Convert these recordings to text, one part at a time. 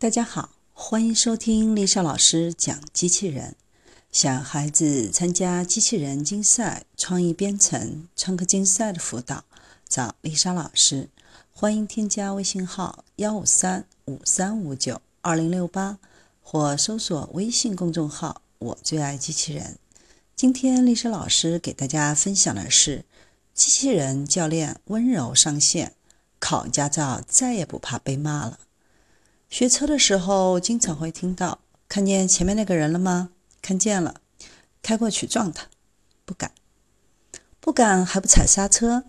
大家好，欢迎收听丽莎老师讲机器人。想孩子参加机器人竞赛、创意编程、创客竞赛的辅导，找丽莎老师。欢迎添加微信号幺五三五三五九二零六八，或搜索微信公众号“我最爱机器人”。今天丽莎老师给大家分享的是：机器人教练温柔上线，考驾照再也不怕被骂了。学车的时候，经常会听到：“看见前面那个人了吗？看见了，开过去撞他，不敢，不敢还不踩刹车。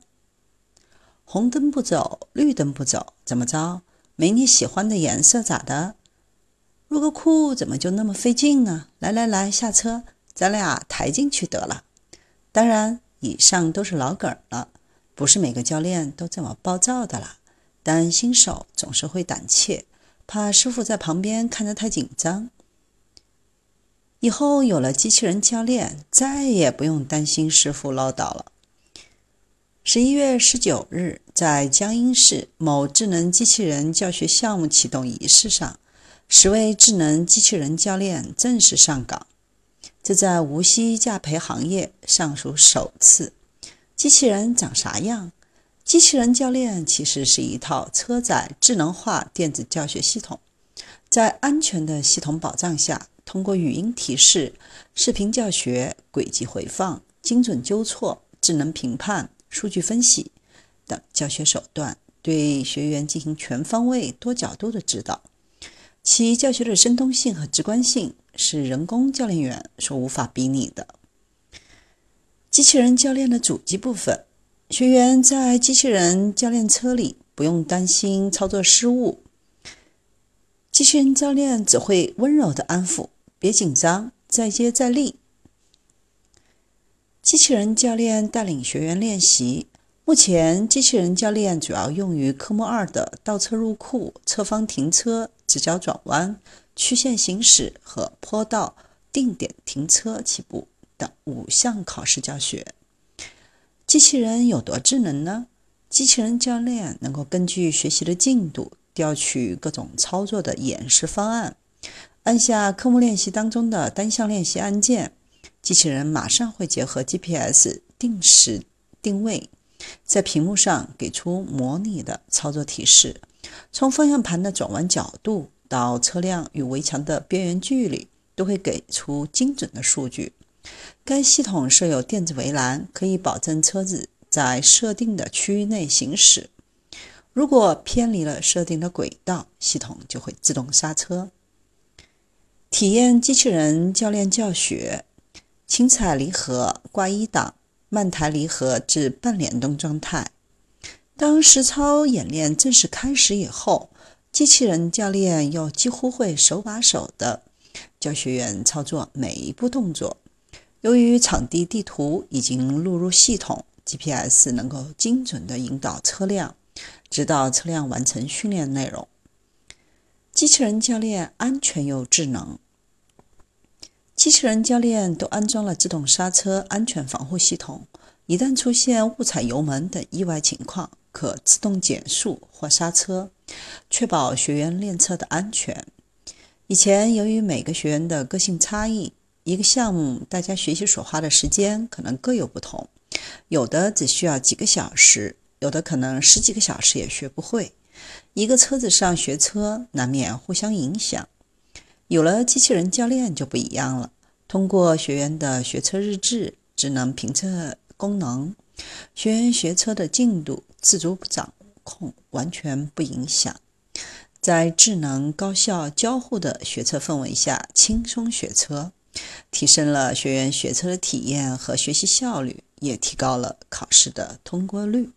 红灯不走，绿灯不走，怎么着？没你喜欢的颜色咋的？入个库怎么就那么费劲呢？来来来，下车，咱俩抬进去得了。当然，以上都是老梗了，不是每个教练都这么暴躁的啦。但新手总是会胆怯。”怕师傅在旁边看着太紧张。以后有了机器人教练，再也不用担心师傅唠叨了。十一月十九日，在江阴市某智能机器人教学项目启动仪式上，十位智能机器人教练正式上岗。这在无锡驾培行业尚属首次。机器人长啥样？机器人教练其实是一套车载智能化电子教学系统，在安全的系统保障下，通过语音提示、视频教学、轨迹回放、精准纠错、智能评判、数据分析等教学手段，对学员进行全方位、多角度的指导。其教学的生动性和直观性是人工教练员所无法比拟的。机器人教练的主机部分。学员在机器人教练车里不用担心操作失误，机器人教练只会温柔的安抚：“别紧张，再接再厉。”机器人教练带领学员练习。目前，机器人教练主要用于科目二的倒车入库、侧方停车、直角转弯、曲线行驶和坡道定点停车起步等五项考试教学。机器人有多智能呢？机器人教练能够根据学习的进度调取各种操作的演示方案，按下科目练习当中的单项练习按键，机器人马上会结合 GPS 定时定位，在屏幕上给出模拟的操作提示。从方向盘的转弯角度到车辆与围墙的边缘距离，都会给出精准的数据。该系统设有电子围栏，可以保证车子在设定的区域内行驶。如果偏离了设定的轨道，系统就会自动刹车。体验机器人教练教学：轻踩离合挂一档，慢抬离合至半联动状态。当实操演练正式开始以后，机器人教练又几乎会手把手的教学员操作每一步动作。由于场地地图已经录入系统，GPS 能够精准地引导车辆，直到车辆完成训练内容。机器人教练安全又智能，机器人教练都安装了自动刹车安全防护系统，一旦出现误踩油门等意外情况，可自动减速或刹车，确保学员练车的安全。以前由于每个学员的个性差异，一个项目，大家学习所花的时间可能各有不同，有的只需要几个小时，有的可能十几个小时也学不会。一个车子上学车，难免互相影响。有了机器人教练就不一样了，通过学员的学车日志、智能评测功能，学员学车的进度自主掌控，完全不影响。在智能高效交互的学车氛围下，轻松学车。提升了学员学车的体验和学习效率，也提高了考试的通过率。